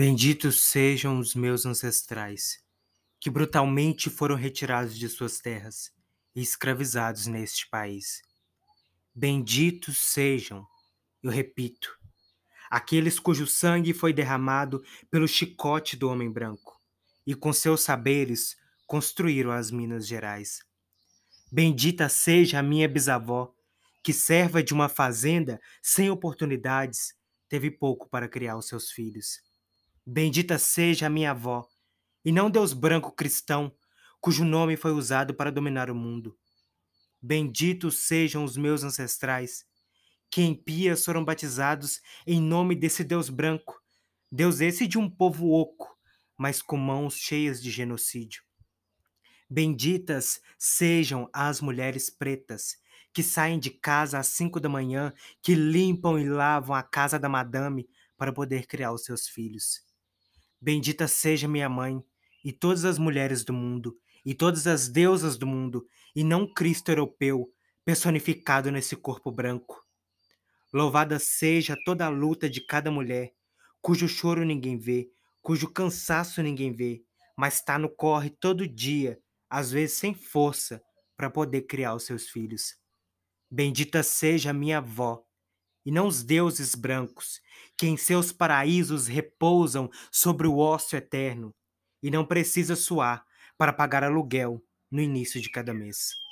Benditos sejam os meus ancestrais, que brutalmente foram retirados de suas terras e escravizados neste país. Benditos sejam, eu repito, aqueles cujo sangue foi derramado pelo chicote do homem branco e com seus saberes construíram as Minas Gerais. Bendita seja a minha bisavó, que serva de uma fazenda sem oportunidades, teve pouco para criar os seus filhos. Bendita seja a minha avó, e não Deus branco cristão, cujo nome foi usado para dominar o mundo. Benditos sejam os meus ancestrais, que em pias foram batizados em nome desse Deus branco, Deus esse de um povo oco, mas com mãos cheias de genocídio. Benditas sejam as mulheres pretas, que saem de casa às cinco da manhã, que limpam e lavam a casa da madame para poder criar os seus filhos. Bendita seja minha mãe, e todas as mulheres do mundo, e todas as deusas do mundo, e não Cristo europeu, personificado nesse corpo branco. Louvada seja toda a luta de cada mulher, cujo choro ninguém vê, cujo cansaço ninguém vê, mas está no corre todo dia, às vezes sem força, para poder criar os seus filhos. Bendita seja minha avó, e não os deuses brancos, que em seus paraísos repousam sobre o ócio eterno, e não precisa suar para pagar aluguel no início de cada mês.